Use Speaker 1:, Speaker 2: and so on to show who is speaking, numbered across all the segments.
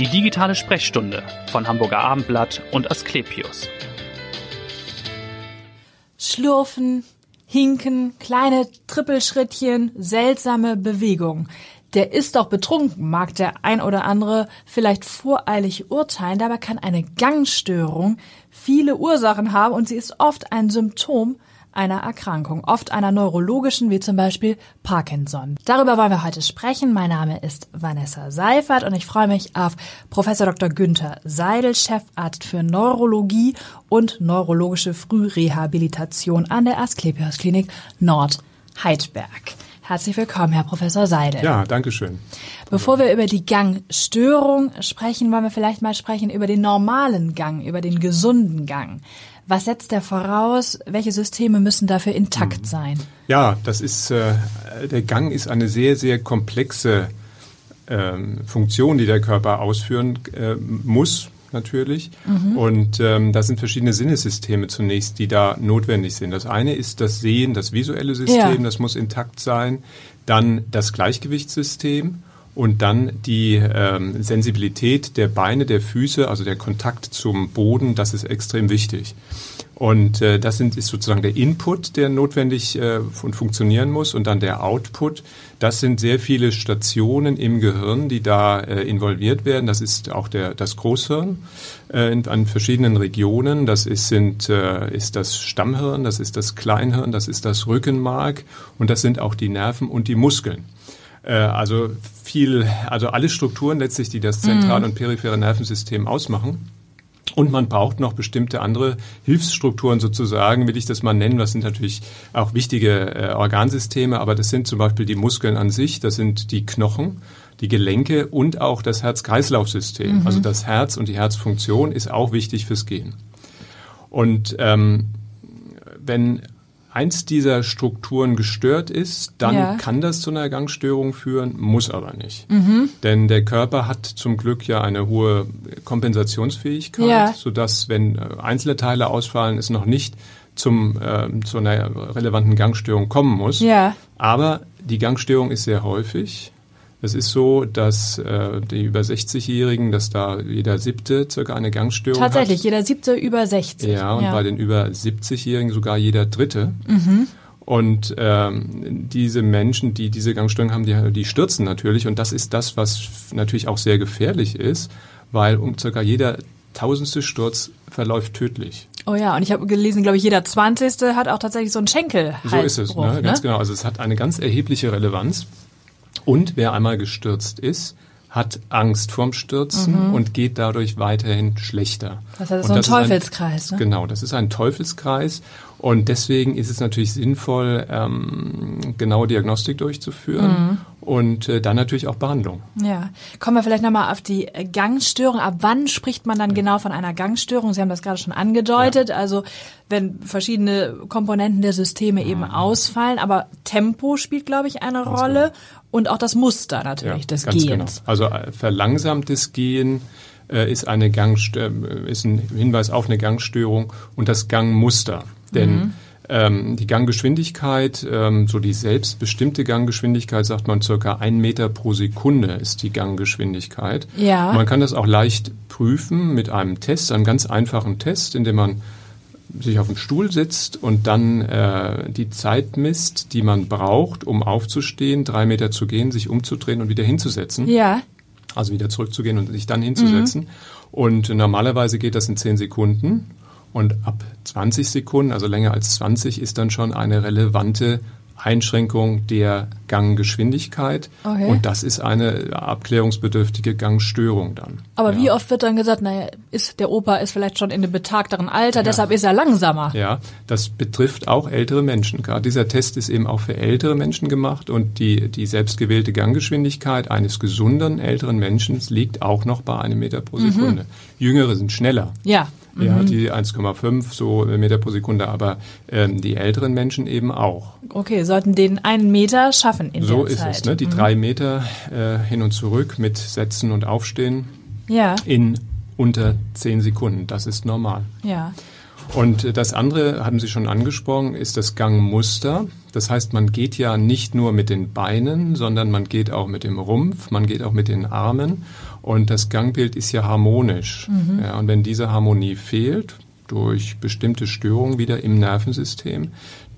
Speaker 1: Die digitale Sprechstunde von Hamburger Abendblatt und Asklepios.
Speaker 2: Schlurfen, Hinken, kleine Trippelschrittchen, seltsame Bewegung. Der ist doch betrunken, mag der ein oder andere vielleicht voreilig urteilen, dabei kann eine Gangstörung viele Ursachen haben und sie ist oft ein Symptom einer Erkrankung, oft einer neurologischen, wie zum Beispiel Parkinson. Darüber wollen wir heute sprechen. Mein Name ist Vanessa Seifert und ich freue mich auf Professor Dr. Günther Seidel, Chefarzt für Neurologie und neurologische Frührehabilitation an der Asklepios Klinik Nord-Heidberg. Herzlich willkommen, Herr Professor Seidel.
Speaker 3: Ja, danke schön.
Speaker 2: Bevor wir über die Gangstörung sprechen, wollen wir vielleicht mal sprechen über den normalen Gang, über den gesunden Gang. Was setzt der voraus? Welche Systeme müssen dafür intakt mhm. sein?
Speaker 3: Ja, das ist äh, der Gang ist eine sehr sehr komplexe ähm, Funktion, die der Körper ausführen äh, muss natürlich. Mhm. Und ähm, da sind verschiedene Sinnesysteme zunächst, die da notwendig sind. Das eine ist das Sehen, das visuelle System, ja. das muss intakt sein. Dann das Gleichgewichtssystem und dann die ähm, Sensibilität der Beine, der Füße, also der Kontakt zum Boden, das ist extrem wichtig. Und äh, das sind, ist sozusagen der Input, der notwendig äh, und funktionieren muss, und dann der Output. Das sind sehr viele Stationen im Gehirn, die da äh, involviert werden. Das ist auch der, das Großhirn äh, in, an verschiedenen Regionen. Das ist, sind, äh, ist das Stammhirn, das ist das Kleinhirn, das ist das Rückenmark und das sind auch die Nerven und die Muskeln. Äh, also viel, also alle Strukturen letztlich, die das zentrale mhm. und periphere Nervensystem ausmachen. Und man braucht noch bestimmte andere Hilfsstrukturen sozusagen, will ich das mal nennen. Das sind natürlich auch wichtige äh, Organsysteme, aber das sind zum Beispiel die Muskeln an sich, das sind die Knochen, die Gelenke und auch das Herz-Kreislauf-System. Mhm. Also das Herz und die Herzfunktion ist auch wichtig fürs Gehen. Und ähm, wenn eins dieser Strukturen gestört ist, dann ja. kann das zu einer Gangstörung führen, muss aber nicht. Mhm. Denn der Körper hat zum Glück ja eine hohe Kompensationsfähigkeit, ja. sodass, wenn äh, einzelne Teile ausfallen, es noch nicht zum, äh, zu einer relevanten Gangstörung kommen muss. Ja. Aber die Gangstörung ist sehr häufig es ist so, dass äh, die über 60-Jährigen, dass da jeder siebte circa eine Gangstörung
Speaker 2: Tatsächlich,
Speaker 3: hat.
Speaker 2: jeder siebte über 60.
Speaker 3: Ja, und ja. bei den über 70-Jährigen sogar jeder dritte. Mhm. Und ähm, diese Menschen, die diese Gangstörung haben, die, die stürzen natürlich. Und das ist das, was natürlich auch sehr gefährlich ist, weil um circa jeder tausendste Sturz verläuft tödlich.
Speaker 2: Oh ja, und ich habe gelesen, glaube ich, jeder zwanzigste hat auch tatsächlich so einen Schenkel.
Speaker 3: So ist es, ne? ganz ne? genau. Also es hat eine ganz erhebliche Relevanz. Und wer einmal gestürzt ist, hat Angst vorm Stürzen mhm. und geht dadurch weiterhin schlechter.
Speaker 2: Das ist so ein Teufelskreis.
Speaker 3: Ein, ne? Genau, das ist ein Teufelskreis. Und deswegen ist es natürlich sinnvoll, ähm, genaue Diagnostik durchzuführen mhm. Und äh, dann natürlich auch Behandlung.
Speaker 2: Ja, kommen wir vielleicht nochmal auf die Gangstörung. Ab wann spricht man dann ja. genau von einer Gangstörung? Sie haben das gerade schon angedeutet. Ja. Also wenn verschiedene Komponenten der Systeme eben mhm. ausfallen, aber Tempo spielt, glaube ich, eine Ganz Rolle genau. und auch das Muster natürlich ja, des Gehens. Genau.
Speaker 3: Also äh, verlangsamtes Gehen äh, ist eine Gangstör äh, ist ein Hinweis auf eine Gangstörung und das Gangmuster. Denn mhm. Ähm, die Ganggeschwindigkeit, ähm, so die selbstbestimmte Ganggeschwindigkeit, sagt man circa ein Meter pro Sekunde ist die Ganggeschwindigkeit. Ja. man kann das auch leicht prüfen mit einem Test, einem ganz einfachen Test, indem man sich auf den Stuhl sitzt und dann äh, die Zeit misst, die man braucht, um aufzustehen, drei Meter zu gehen, sich umzudrehen und wieder hinzusetzen. Ja. Also wieder zurückzugehen und sich dann hinzusetzen. Mhm. Und normalerweise geht das in zehn Sekunden. Und ab 20 Sekunden, also länger als 20, ist dann schon eine relevante Einschränkung der Ganggeschwindigkeit. Okay. Und das ist eine abklärungsbedürftige Gangstörung dann.
Speaker 2: Aber ja. wie oft wird dann gesagt, naja, ist, der Opa ist vielleicht schon in einem betagteren Alter, ja. deshalb ist er langsamer.
Speaker 3: Ja, das betrifft auch ältere Menschen. Gerade dieser Test ist eben auch für ältere Menschen gemacht und die, die selbstgewählte Ganggeschwindigkeit eines gesunden älteren Menschen liegt auch noch bei einem Meter pro Sekunde. Mhm. Jüngere sind schneller.
Speaker 2: Ja.
Speaker 3: Ja, mhm. die 1,5 so Meter pro Sekunde, aber ähm, die älteren Menschen eben auch.
Speaker 2: Okay, sollten den einen Meter schaffen in
Speaker 3: so
Speaker 2: der Zeit.
Speaker 3: So ist es, ne? Die mhm. drei Meter äh, hin und zurück mit Setzen und Aufstehen ja. in unter zehn Sekunden. Das ist normal.
Speaker 2: Ja.
Speaker 3: Und das andere, haben Sie schon angesprochen, ist das Gangmuster. Das heißt, man geht ja nicht nur mit den Beinen, sondern man geht auch mit dem Rumpf, man geht auch mit den Armen Und das Gangbild ist ja harmonisch. Mhm. Ja, und wenn diese Harmonie fehlt, durch bestimmte Störungen wieder im Nervensystem,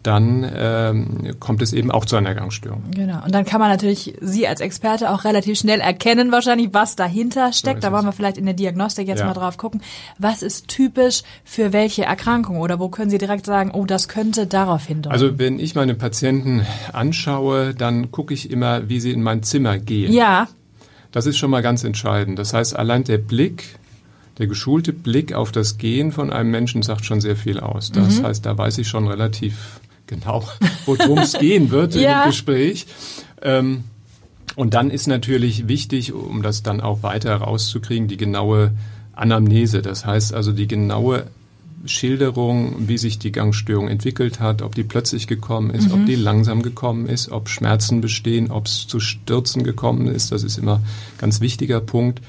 Speaker 3: dann ähm, kommt es eben auch zu einer Gangstörung.
Speaker 2: Genau. Und dann kann man natürlich Sie als Experte auch relativ schnell erkennen, wahrscheinlich, was dahinter steckt. So da wollen wir vielleicht in der Diagnostik jetzt ja. mal drauf gucken. Was ist typisch für welche Erkrankung? Oder wo können Sie direkt sagen, oh, das könnte darauf hindeuten?
Speaker 3: Also wenn ich meine Patienten anschaue, dann gucke ich immer, wie sie in mein Zimmer gehen.
Speaker 2: Ja.
Speaker 3: Das ist schon mal ganz entscheidend. Das heißt, allein der Blick der geschulte Blick auf das Gehen von einem Menschen sagt schon sehr viel aus. Das mhm. heißt, da weiß ich schon relativ genau, worum es gehen wird ja. im Gespräch. Ähm, und dann ist natürlich wichtig, um das dann auch weiter herauszukriegen, die genaue Anamnese. Das heißt also die genaue Schilderung, wie sich die Gangstörung entwickelt hat, ob die plötzlich gekommen ist, mhm. ob die langsam gekommen ist, ob Schmerzen bestehen, ob es zu Stürzen gekommen ist. Das ist immer ein ganz wichtiger Punkt.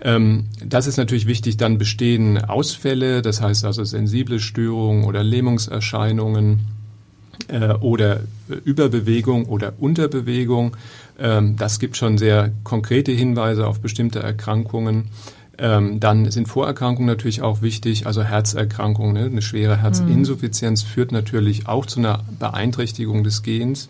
Speaker 3: Ähm, das ist natürlich wichtig. Dann bestehen Ausfälle, das heißt also sensible Störungen oder Lähmungserscheinungen äh, oder Überbewegung oder Unterbewegung. Ähm, das gibt schon sehr konkrete Hinweise auf bestimmte Erkrankungen. Ähm, dann sind Vorerkrankungen natürlich auch wichtig, also Herzerkrankungen. Ne? Eine schwere Herzinsuffizienz mhm. führt natürlich auch zu einer Beeinträchtigung des Gens.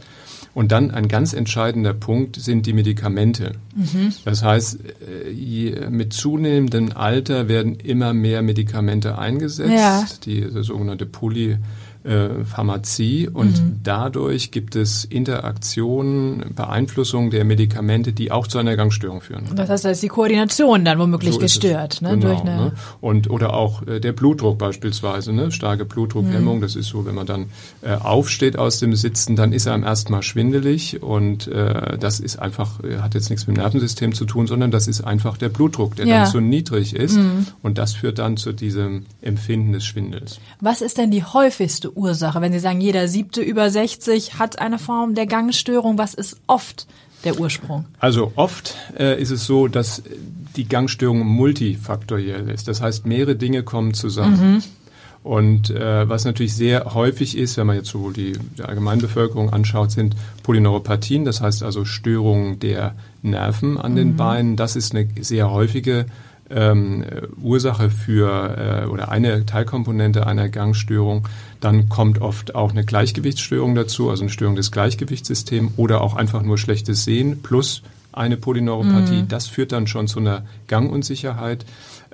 Speaker 3: Und dann ein ganz entscheidender Punkt sind die Medikamente. Mhm. Das heißt, äh, mit zunehmendem Alter werden immer mehr Medikamente eingesetzt. Ja. Die, die sogenannte Poly äh, Pharmazie und mhm. dadurch gibt es Interaktionen, Beeinflussungen der Medikamente, die auch zu einer Gangstörung führen.
Speaker 2: Das heißt, da ist die Koordination dann womöglich so gestört. Ne?
Speaker 3: Genau, Durch ne? Und, oder auch äh, der Blutdruck beispielsweise, ne? starke Blutdruckhemmung, mhm. das ist so, wenn man dann äh, aufsteht aus dem Sitzen, dann ist er am ersten Mal schwindelig und äh, das ist einfach, äh, hat jetzt nichts mit dem Nervensystem zu tun, sondern das ist einfach der Blutdruck, der ja. dann zu niedrig ist mhm. und das führt dann zu diesem Empfinden des Schwindels.
Speaker 2: Was ist denn die häufigste Ursache? Wenn Sie sagen, jeder siebte über 60 hat eine Form der Gangstörung, was ist oft der Ursprung?
Speaker 3: Also oft äh, ist es so, dass die Gangstörung multifaktoriell ist. Das heißt, mehrere Dinge kommen zusammen. Mhm. Und äh, was natürlich sehr häufig ist, wenn man jetzt sowohl die, die Allgemeinbevölkerung anschaut, sind Polyneuropathien, das heißt also Störungen der Nerven an mhm. den Beinen. Das ist eine sehr häufige ähm, Ursache für äh, oder eine Teilkomponente einer Gangstörung. Dann kommt oft auch eine Gleichgewichtsstörung dazu, also eine Störung des Gleichgewichtssystems oder auch einfach nur schlechtes Sehen plus eine Polyneuropathie. Mhm. Das führt dann schon zu einer Gangunsicherheit.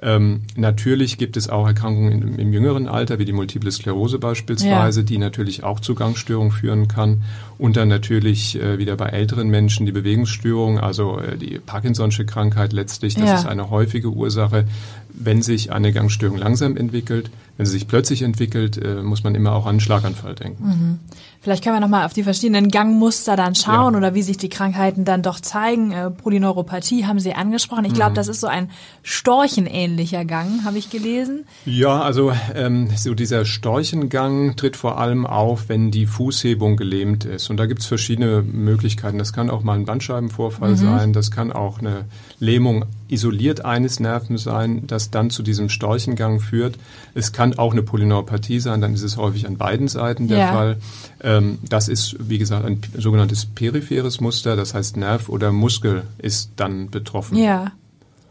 Speaker 3: Ähm, natürlich gibt es auch Erkrankungen im, im, jüngeren Alter, wie die Multiple Sklerose beispielsweise, ja. die natürlich auch zu Gangstörungen führen kann. Und dann natürlich äh, wieder bei älteren Menschen die Bewegungsstörung, also äh, die Parkinson'sche Krankheit letztlich. Das ja. ist eine häufige Ursache, wenn sich eine Gangstörung langsam entwickelt. Wenn sie sich plötzlich entwickelt, äh, muss man immer auch an einen Schlaganfall denken. Mhm.
Speaker 2: Vielleicht können wir nochmal auf die verschiedenen Gangmuster dann schauen ja. oder wie sich die Krankheiten dann doch zeigen. Äh, Polyneuropathie haben Sie angesprochen. Ich glaube, mhm. das ist so ein storchenähnlicher Gang, habe ich gelesen.
Speaker 3: Ja, also ähm, so dieser Storchengang tritt vor allem auf, wenn die Fußhebung gelähmt ist. Und da gibt es verschiedene Möglichkeiten. Das kann auch mal ein Bandscheibenvorfall mhm. sein. Das kann auch eine Lähmung isoliert eines Nerven sein, das dann zu diesem Storchengang führt. Es kann auch eine Polyneuropathie sein, dann ist es häufig an beiden Seiten der ja. Fall. Das ist, wie gesagt, ein sogenanntes peripheres Muster, das heißt Nerv oder Muskel ist dann betroffen.
Speaker 2: Ja.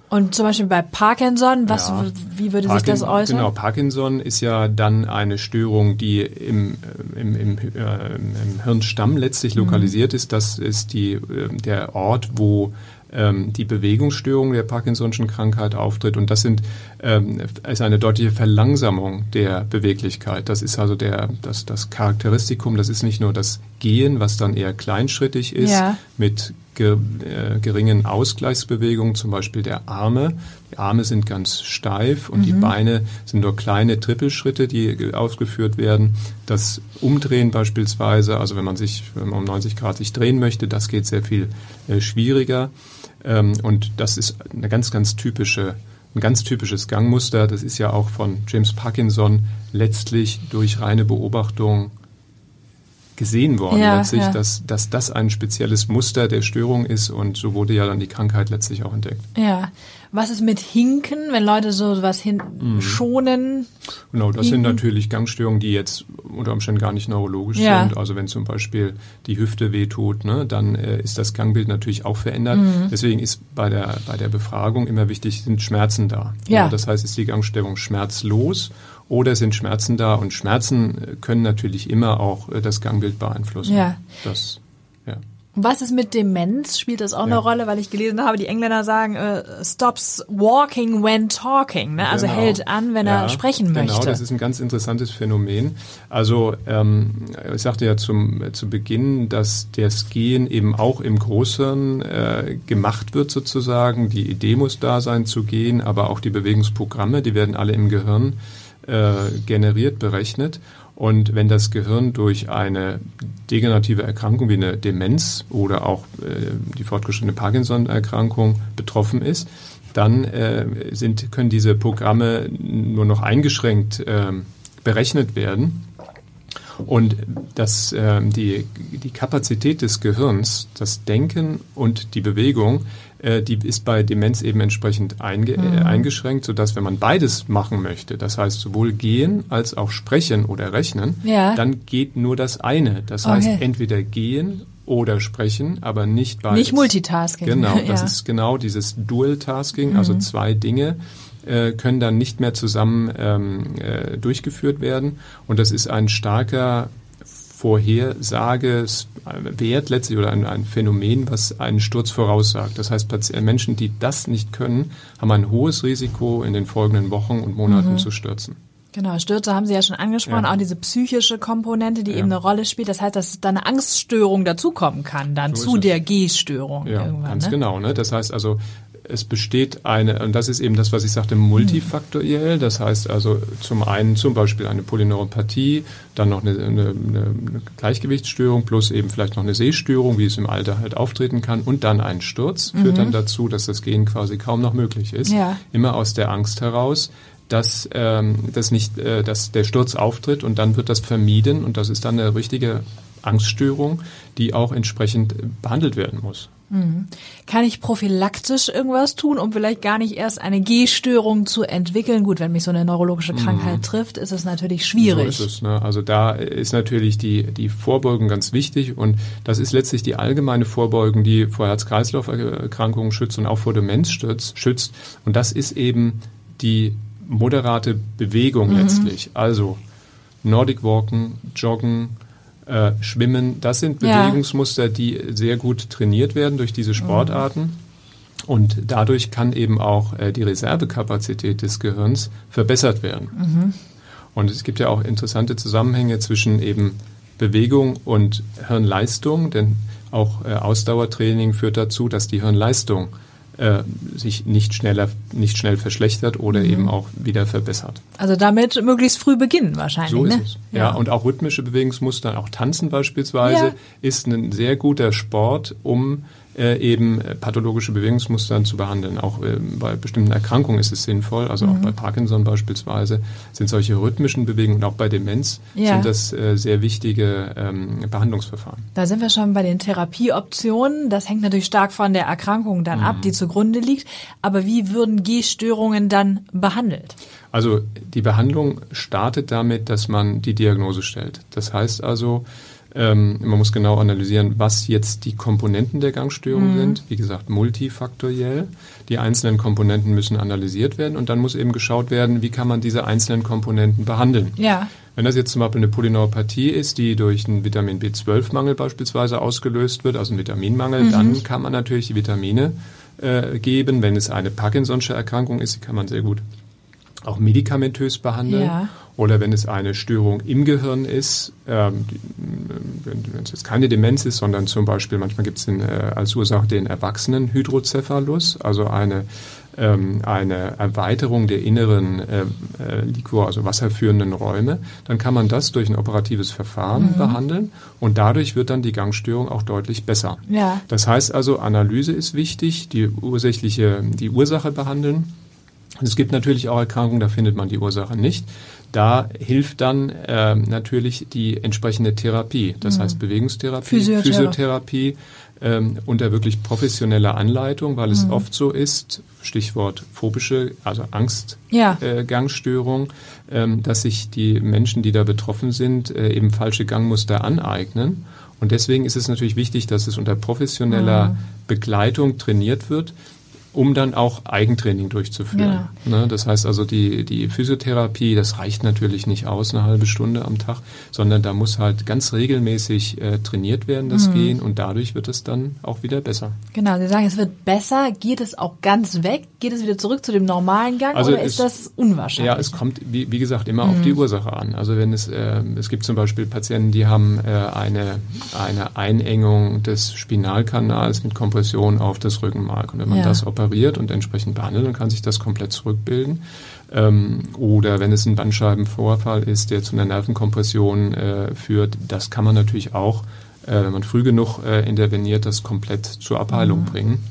Speaker 2: Und zum Beispiel bei Parkinson, was, ja. wie würde Parkin sich das äußern?
Speaker 3: Genau, Parkinson ist ja dann eine Störung, die im, im, im, äh, im Hirnstamm letztlich mhm. lokalisiert ist. Das ist die, äh, der Ort, wo ähm, die Bewegungsstörung der Parkinson'schen Krankheit auftritt. Und das sind, ähm, ist eine deutliche Verlangsamung der Beweglichkeit. Das ist also der, das, das Charakteristikum. Das ist nicht nur das Gehen, was dann eher kleinschrittig ist, ja. mit ge, äh, geringen Ausgleichsbewegungen, zum Beispiel der Arme. Die Arme sind ganz steif und mhm. die Beine sind nur kleine Trippelschritte, die ausgeführt werden. Das Umdrehen beispielsweise, also wenn man sich wenn man um 90 Grad sich drehen möchte, das geht sehr viel äh, schwieriger. Ähm, und das ist eine ganz, ganz typische, ein ganz typisches Gangmuster. Das ist ja auch von James Parkinson letztlich durch reine Beobachtung gesehen worden
Speaker 2: Ja,
Speaker 3: letztlich,
Speaker 2: ja.
Speaker 3: Dass, dass das ein spezielles Muster der Störung ist und so wurde ja dann die Krankheit letztlich auch entdeckt.
Speaker 2: Ja. Was ist mit Hinken, wenn Leute so was hin
Speaker 3: Mhm.
Speaker 2: schonen?
Speaker 3: Genau, das sind
Speaker 2: Hinken.
Speaker 3: natürlich Gangstörungen, die jetzt unter Umständen gar nicht neurologisch
Speaker 2: Ja.
Speaker 3: sind. Also wenn zum Beispiel die Hüfte wehtut, ne, dann äh, ist das Gangbild natürlich auch verändert.
Speaker 2: Mhm.
Speaker 3: Deswegen ist bei der, bei der Befragung immer wichtig, sind Schmerzen da.
Speaker 2: Ja.
Speaker 3: das heißt, ist die Gangstörung schmerzlos oder sind Schmerzen da? Und Schmerzen äh, können natürlich immer auch äh, das Gangbild beeinflussen.
Speaker 2: Ja.
Speaker 3: Das, ja.
Speaker 2: Was ist mit Demenz? Spielt das auch eine
Speaker 3: Ja.
Speaker 2: Rolle? Weil ich gelesen habe, die Engländer sagen, äh, stops walking when talking. Ne? Also
Speaker 3: Genau.
Speaker 2: hält an, wenn er
Speaker 3: Ja,
Speaker 2: sprechen
Speaker 3: genau,
Speaker 2: möchte.
Speaker 3: das ist ein ganz interessantes Phänomen. Also ähm, ich sagte ja zum, äh, zu Beginn, dass das Gehen eben auch im Großhirn äh, gemacht wird sozusagen. Die Idee muss da sein zu gehen, aber auch die Bewegungsprogramme, die werden alle im Gehirn äh, generiert, berechnet. Und wenn das Gehirn durch eine degenerative Erkrankung wie eine Demenz oder auch äh, die fortgeschrittene Parkinson-Erkrankung betroffen ist, dann äh, sind, können diese Programme nur noch eingeschränkt ähm, berechnet werden. Und das, ähm, die, die Kapazität des Gehirns, das Denken und die Bewegung, äh, die ist bei Demenz eben entsprechend einge äh, eingeschränkt, sodass wenn man beides machen möchte, das heißt sowohl gehen als auch sprechen oder rechnen,
Speaker 2: Ja.
Speaker 3: dann geht nur das eine. Das heißt
Speaker 2: Okay.
Speaker 3: entweder gehen oder sprechen, aber nicht beides.
Speaker 2: Nicht Multitasking.
Speaker 3: Genau, das
Speaker 2: Ja. Mhm.
Speaker 3: ist genau dieses Dual-Tasking, also zwei Dinge äh, können dann nicht mehr zusammen ähm, äh, durchgeführt werden. Und das ist ein starker Vorhersagewert letztlich oder ein, ein Phänomen, was einen Sturz voraussagt. Das heißt, Pati- Menschen, die das nicht können, haben ein hohes Risiko, in den folgenden Wochen und Monaten zu stürzen.
Speaker 2: Genau, Stürze haben Sie ja schon angesprochen,
Speaker 3: Ja.
Speaker 2: auch diese psychische Komponente, die
Speaker 3: Ja.
Speaker 2: eben eine Rolle spielt. Das heißt, dass da eine Angststörung dazukommen kann, dann
Speaker 3: So
Speaker 2: zu der Gehstörung
Speaker 3: Ja, ganz
Speaker 2: ne?
Speaker 3: genau. Ne? Das heißt also, es besteht eine, und das ist eben das, was ich sagte, multifaktoriell. Das heißt also zum einen zum Beispiel eine Polyneuropathie, dann noch eine, eine, eine Gleichgewichtsstörung plus eben vielleicht noch eine Sehstörung, wie es im Alter halt auftreten kann, und dann ein Sturz führt dann dazu, dass das Gehen quasi kaum noch möglich ist.
Speaker 2: Ja.
Speaker 3: Immer aus der Angst heraus, dass, ähm, dass nicht, äh, dass der Sturz auftritt und dann wird das vermieden und das ist dann eine richtige Angststörung, die auch entsprechend behandelt werden muss.
Speaker 2: Kann ich prophylaktisch irgendwas tun, um vielleicht gar nicht erst eine Gehstörung zu entwickeln? Gut, wenn mich so eine neurologische Krankheit trifft, ist es natürlich schwierig.
Speaker 3: So ist es. Ne? Also da ist natürlich die, die Vorbeugung ganz wichtig und das ist letztlich die allgemeine Vorbeugung, die vor Herz-Kreislauf-Erkrankungen schützt und auch vor Demenz schützt. Und das ist eben die moderate Bewegung letztlich. Also Nordic Walken, Joggen, äh, Schwimmen, das sind
Speaker 2: Ja.
Speaker 3: Bewegungsmuster, die sehr gut trainiert werden durch diese Sportarten. Und dadurch kann eben auch äh, die Reservekapazität des Gehirns verbessert werden. Und es gibt ja auch interessante Zusammenhänge zwischen eben Bewegung und Hirnleistung, denn auch äh, Ausdauertraining führt dazu, dass die Hirnleistung äh, sich nicht schneller, nicht schnell verschlechtert oder eben auch wieder verbessert.
Speaker 2: Also damit möglichst früh beginnen wahrscheinlich.
Speaker 3: So ist
Speaker 2: ne?
Speaker 3: es. Ja. und auch rhythmische Bewegungsmuster, auch Tanzen beispielsweise,
Speaker 2: Ja.
Speaker 3: ist ein sehr guter Sport, um äh, eben äh, pathologische Bewegungsmuster zu behandeln. Auch äh, bei bestimmten Erkrankungen ist es sinnvoll, also
Speaker 2: Mhm.
Speaker 3: auch bei Parkinson beispielsweise sind solche rhythmischen Bewegungen, auch bei Demenz
Speaker 2: Ja.
Speaker 3: sind das äh, sehr wichtige ähm, Behandlungsverfahren.
Speaker 2: Da sind wir schon bei den Therapieoptionen. Das hängt natürlich stark von der Erkrankung dann ab,
Speaker 3: Mhm.
Speaker 2: die zugrunde liegt. Aber wie würden Gehstörungen dann behandelt?
Speaker 3: Also die Behandlung startet damit, dass man die Diagnose stellt. Das heißt also, ähm, man muss genau analysieren, was jetzt die Komponenten der Gangstörung sind. Wie gesagt, multifaktoriell. Die einzelnen Komponenten müssen analysiert werden und dann muss eben geschaut werden, wie kann man diese einzelnen Komponenten behandeln.
Speaker 2: Ja.
Speaker 3: Wenn das jetzt zum Beispiel eine Polyneuropathie ist, die durch einen Vitamin B12-Mangel beispielsweise ausgelöst wird, also einen Vitaminmangel, dann kann man natürlich die Vitamine äh, geben. Wenn es eine Parkinson'sche Erkrankung ist, die kann man sehr gut auch medikamentös behandeln.
Speaker 2: Ja.
Speaker 3: Oder wenn es eine Störung im Gehirn ist, ähm, die, wenn, es jetzt keine Demenz ist, sondern zum Beispiel, manchmal gibt es äh, als Ursache den Erwachsenenhydrocephalus, also eine, ähm, eine Erweiterung der inneren äh, äh, Liquor, also wasserführenden Räume, dann kann man das durch ein operatives Verfahren behandeln und dadurch wird dann die Gangstörung auch deutlich besser.
Speaker 2: Ja.
Speaker 3: Das heißt also, Analyse ist wichtig, die ursächliche, die Ursache behandeln Es gibt natürlich auch Erkrankungen, da findet man die Ursache nicht. Da hilft dann äh, natürlich die entsprechende Therapie, das mhm. heißt Bewegungstherapie, Physiotherapie, Physiotherapie ähm, unter wirklich professioneller Anleitung, weil es mhm. oft so ist, Stichwort phobische, also Angstgangsstörung, ja. äh, ähm, dass sich die Menschen, die da betroffen sind, äh, eben falsche Gangmuster aneignen. Und deswegen ist es natürlich wichtig, dass es unter professioneller mhm. Begleitung trainiert wird um dann auch Eigentraining durchzuführen. Genau. Ne, das heißt also, die, die Physiotherapie, das reicht natürlich nicht aus, eine halbe Stunde am Tag, sondern da muss halt ganz regelmäßig äh, trainiert werden, das mhm. Gehen, und dadurch wird es dann auch wieder besser.
Speaker 2: Genau, Sie sagen, es wird besser. Geht es auch ganz weg? Geht es wieder zurück zu dem normalen Gang also oder es, ist das unwahrscheinlich?
Speaker 3: Ja, es kommt, wie, wie gesagt, immer mhm. auf die. Ursache an. Also wenn es, äh, es gibt zum Beispiel Patienten, die haben äh, eine, eine Einengung des Spinalkanals mit Kompression auf das Rückenmark. Und wenn man ja. das operiert und entsprechend behandelt, dann kann sich das komplett zurückbilden. Ähm, oder wenn es ein Bandscheibenvorfall ist, der zu einer Nervenkompression äh, führt, das kann man natürlich auch, äh, wenn man früh genug äh, interveniert, das komplett zur Abheilung mhm. bringen.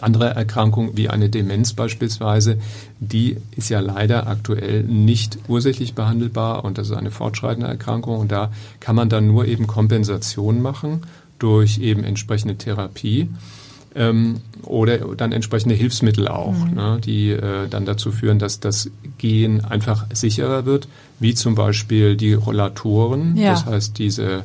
Speaker 3: Andere Erkrankungen wie eine Demenz beispielsweise, die ist ja leider aktuell nicht ursächlich behandelbar und das ist eine fortschreitende Erkrankung und da kann man dann nur eben Kompensation machen durch eben entsprechende Therapie ähm, oder dann entsprechende Hilfsmittel auch, mhm. ne, die äh, dann dazu führen, dass das Gehen einfach sicherer wird, wie zum Beispiel die Rollatoren, ja. das heißt diese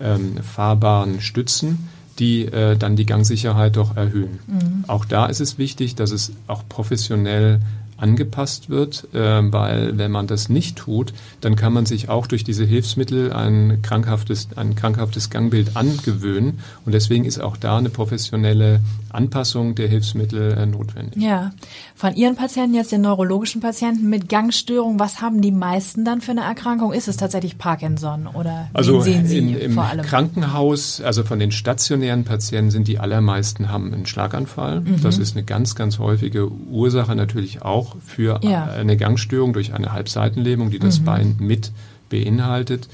Speaker 3: ähm, fahrbaren Stützen, die äh, dann die Gangsicherheit doch erhöhen. Mhm. Auch da ist es wichtig, dass es auch professionell angepasst wird, äh, weil wenn man das nicht tut, dann kann man sich auch durch diese Hilfsmittel ein krankhaftes, ein krankhaftes Gangbild angewöhnen und deswegen ist auch da eine professionelle Anpassung der Hilfsmittel äh, notwendig.
Speaker 2: Ja, von Ihren Patienten jetzt den neurologischen Patienten mit Gangstörung, was haben die meisten dann für eine Erkrankung? Ist es tatsächlich Parkinson oder
Speaker 3: also sehen Sie in, im vor allem? Krankenhaus, also von den stationären Patienten sind die allermeisten haben einen Schlaganfall. Mhm. Das ist eine ganz, ganz häufige Ursache natürlich auch für ja. eine Gangstörung durch eine Halbseitenlähmung, die das mhm. Bein mit beinhaltet.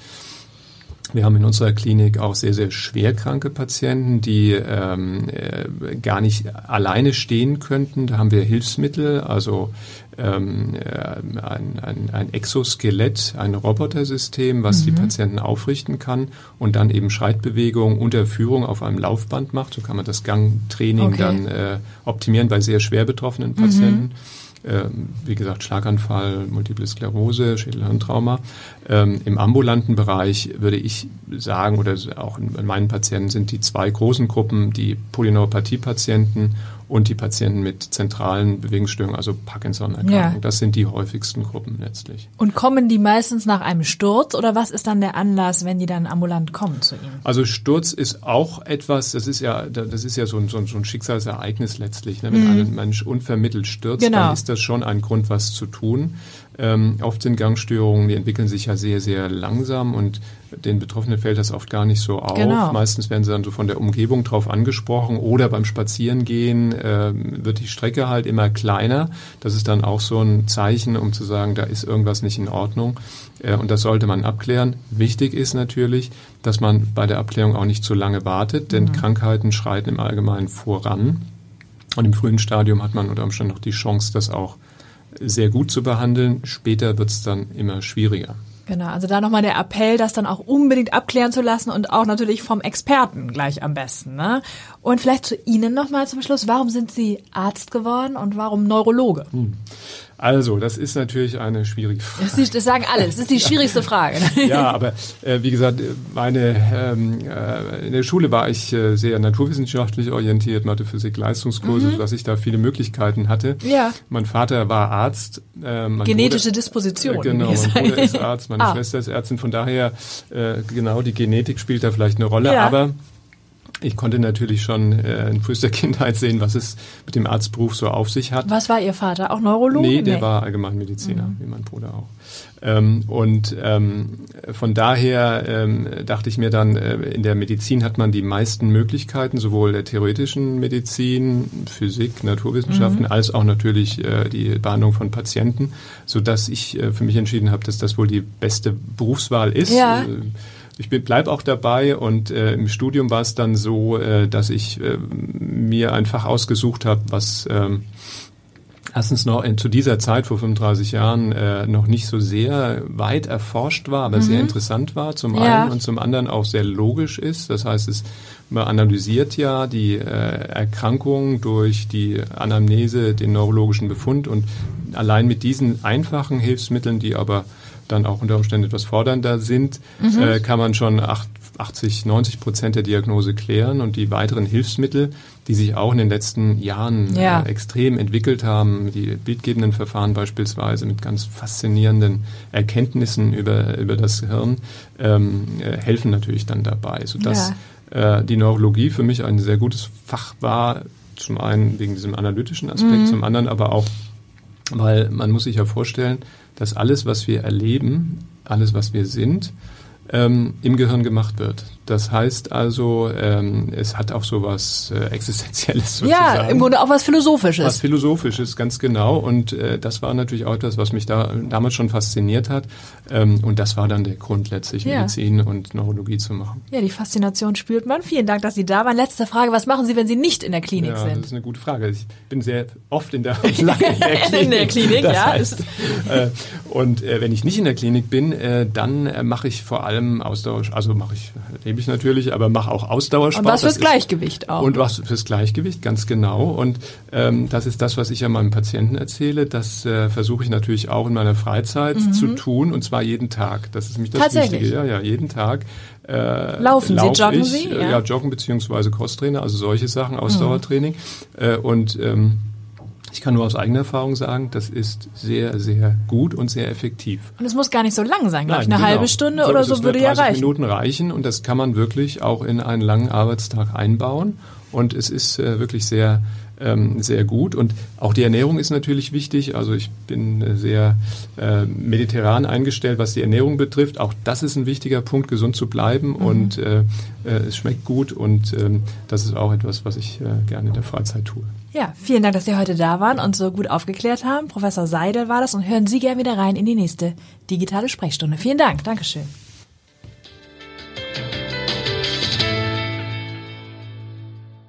Speaker 3: Wir haben in unserer Klinik auch sehr, sehr schwerkranke Patienten, die ähm, äh, gar nicht alleine stehen könnten. Da haben wir Hilfsmittel, also ähm, äh, ein, ein, ein Exoskelett, ein Robotersystem, was mhm. die Patienten aufrichten kann und dann eben Schreitbewegungen unter Führung auf einem Laufband macht. So kann man das Gangtraining okay. dann äh, optimieren bei sehr schwer betroffenen Patienten. Mhm ähm, wie gesagt, Schlaganfall, Multiple Sklerose, Schädelhirntrauma. Ähm, Im ambulanten Bereich würde ich sagen, oder auch in, in meinen Patienten sind die zwei großen Gruppen, die Polyneuropathie-Patienten und die Patienten mit zentralen Bewegungsstörungen, also Parkinson-Erkrankung. Ja. Das sind die häufigsten Gruppen letztlich.
Speaker 2: Und kommen die meistens nach einem Sturz oder was ist dann der Anlass, wenn die dann ambulant kommen zu Ihnen?
Speaker 3: Also Sturz ist auch etwas, das ist ja, das ist ja so ein, so ein, Schicksalsereignis letztlich. Ne? Wenn mhm. ein Mensch unvermittelt stürzt, genau. dann ist das schon ein Grund, was zu tun. Ähm, oft sind Gangstörungen, die entwickeln sich ja sehr, sehr langsam und den Betroffenen fällt das oft gar nicht so auf. Genau. Meistens werden sie dann so von der Umgebung drauf angesprochen oder beim Spazierengehen äh, wird die Strecke halt immer kleiner. Das ist dann auch so ein Zeichen, um zu sagen, da ist irgendwas nicht in Ordnung. Äh, und das sollte man abklären. Wichtig ist natürlich, dass man bei der Abklärung auch nicht zu lange wartet, denn mhm. Krankheiten schreiten im Allgemeinen voran. Und im frühen Stadium hat man unter Umständen noch die Chance, das auch sehr gut zu behandeln. Später wird es dann immer schwieriger.
Speaker 2: Genau, also da nochmal der Appell, das dann auch unbedingt abklären zu lassen und auch natürlich vom Experten gleich am besten. Ne? Und vielleicht zu Ihnen nochmal zum Schluss, warum sind Sie Arzt geworden und warum Neurologe? Hm.
Speaker 3: Also, das ist natürlich eine schwierige Frage.
Speaker 2: Das, ist, das sagen alle, das ist die schwierigste Frage.
Speaker 3: ja, aber äh, wie gesagt, meine, ähm, äh, in der Schule war ich äh, sehr naturwissenschaftlich orientiert, Mathe, Physik, Leistungskurse, mhm. dass ich da viele Möglichkeiten hatte. Ja. Mein Vater war Arzt.
Speaker 2: Äh, Genetische Bruder, Disposition.
Speaker 3: genau, mein Bruder ist Arzt, meine ah. Schwester ist Ärztin, von daher äh, genau die Genetik spielt da vielleicht eine Rolle, ja. aber ich konnte natürlich schon äh, in frühester Kindheit sehen, was es mit dem Arztberuf so auf sich hat.
Speaker 2: Was war Ihr Vater? Auch Neurologe?
Speaker 3: Nee, der nee. war Allgemeinmediziner, mhm. wie mein Bruder auch. Ähm, und ähm, von daher ähm, dachte ich mir dann, äh, in der Medizin hat man die meisten Möglichkeiten, sowohl der theoretischen Medizin, Physik, Naturwissenschaften, mhm. als auch natürlich äh, die Behandlung von Patienten, sodass ich äh, für mich entschieden habe, dass das wohl die beste Berufswahl ist. Ja. Ich bleibe auch dabei und äh, im Studium war es dann so, äh, dass ich äh, mir ein Fach ausgesucht habe, was ähm, erstens noch in, zu dieser Zeit vor 35 Jahren äh, noch nicht so sehr weit erforscht war, aber mhm. sehr interessant war zum ja. einen und zum anderen auch sehr logisch ist. Das heißt, es man analysiert ja die äh, Erkrankung durch die Anamnese, den neurologischen Befund und allein mit diesen einfachen Hilfsmitteln, die aber dann auch unter Umständen etwas fordernder sind, mhm. äh, kann man schon acht, 80, 90 Prozent der Diagnose klären und die weiteren Hilfsmittel, die sich auch in den letzten Jahren ja. äh, extrem entwickelt haben, die bildgebenden Verfahren beispielsweise mit ganz faszinierenden Erkenntnissen über, über das Hirn, ähm, äh, helfen natürlich dann dabei, sodass ja. äh, die Neurologie für mich ein sehr gutes Fach war, zum einen wegen diesem analytischen Aspekt, mhm. zum anderen aber auch, weil man muss sich ja vorstellen, dass alles, was wir erleben, alles, was wir sind, ähm, im Gehirn gemacht wird. Das heißt also, ähm, es hat auch so was äh, Existenzielles sozusagen.
Speaker 2: Ja, im Grunde auch was Philosophisches.
Speaker 3: Was Philosophisches, ganz genau. Und äh, das war natürlich auch etwas, was mich da damals schon fasziniert hat. Ähm, und das war dann der Grund, letztlich ja. Medizin und Neurologie zu machen.
Speaker 2: Ja, die Faszination spürt man. Vielen Dank, dass Sie da waren. Letzte Frage, was machen Sie, wenn Sie nicht in der Klinik
Speaker 3: ja,
Speaker 2: sind?
Speaker 3: Das ist eine gute Frage. Ich bin sehr oft in der, in der Klinik.
Speaker 2: in der Klinik, das ja.
Speaker 3: Heißt, äh, und äh, wenn ich nicht in der Klinik bin, äh, dann äh, mache ich vor allem Ausdauer, also mache ich, ich natürlich, aber mache auch Ausdauersport.
Speaker 2: Und was fürs Gleichgewicht auch.
Speaker 3: Und was fürs Gleichgewicht, ganz genau. Und ähm, das ist das, was ich ja meinem Patienten erzähle. Das äh, versuche ich natürlich auch in meiner Freizeit mhm. zu tun und zwar jeden Tag. Das ist mich das Wichtige. Ja, ja, jeden Tag.
Speaker 2: Äh, Laufen Sie, joggen ich, Sie?
Speaker 3: Äh, ja. ja, joggen beziehungsweise Crosstrainer, also solche Sachen, Ausdauertraining. Mhm. Äh, und ähm, ich kann nur aus eigener Erfahrung sagen, das ist sehr, sehr gut und sehr effektiv.
Speaker 2: Und es muss gar nicht so lang sein, glaube ich. Eine genau. halbe Stunde so, oder so würde ja reichen.
Speaker 3: Minuten reichen und das kann man wirklich auch in einen langen Arbeitstag einbauen. Und es ist äh, wirklich sehr, ähm, sehr gut. Und auch die Ernährung ist natürlich wichtig. Also ich bin äh, sehr äh, mediterran eingestellt, was die Ernährung betrifft. Auch das ist ein wichtiger Punkt, gesund zu bleiben. Mhm. Und äh, äh, es schmeckt gut. Und ähm, das ist auch etwas, was ich äh, gerne in der Freizeit tue.
Speaker 2: Ja, vielen Dank, dass Sie heute da waren und so gut aufgeklärt haben. Professor Seidel war das und hören Sie gerne wieder rein in die nächste digitale Sprechstunde. Vielen Dank. Dankeschön.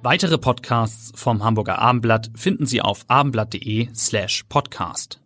Speaker 1: Weitere Podcasts vom Hamburger Abendblatt finden Sie auf abendblatt.de slash podcast.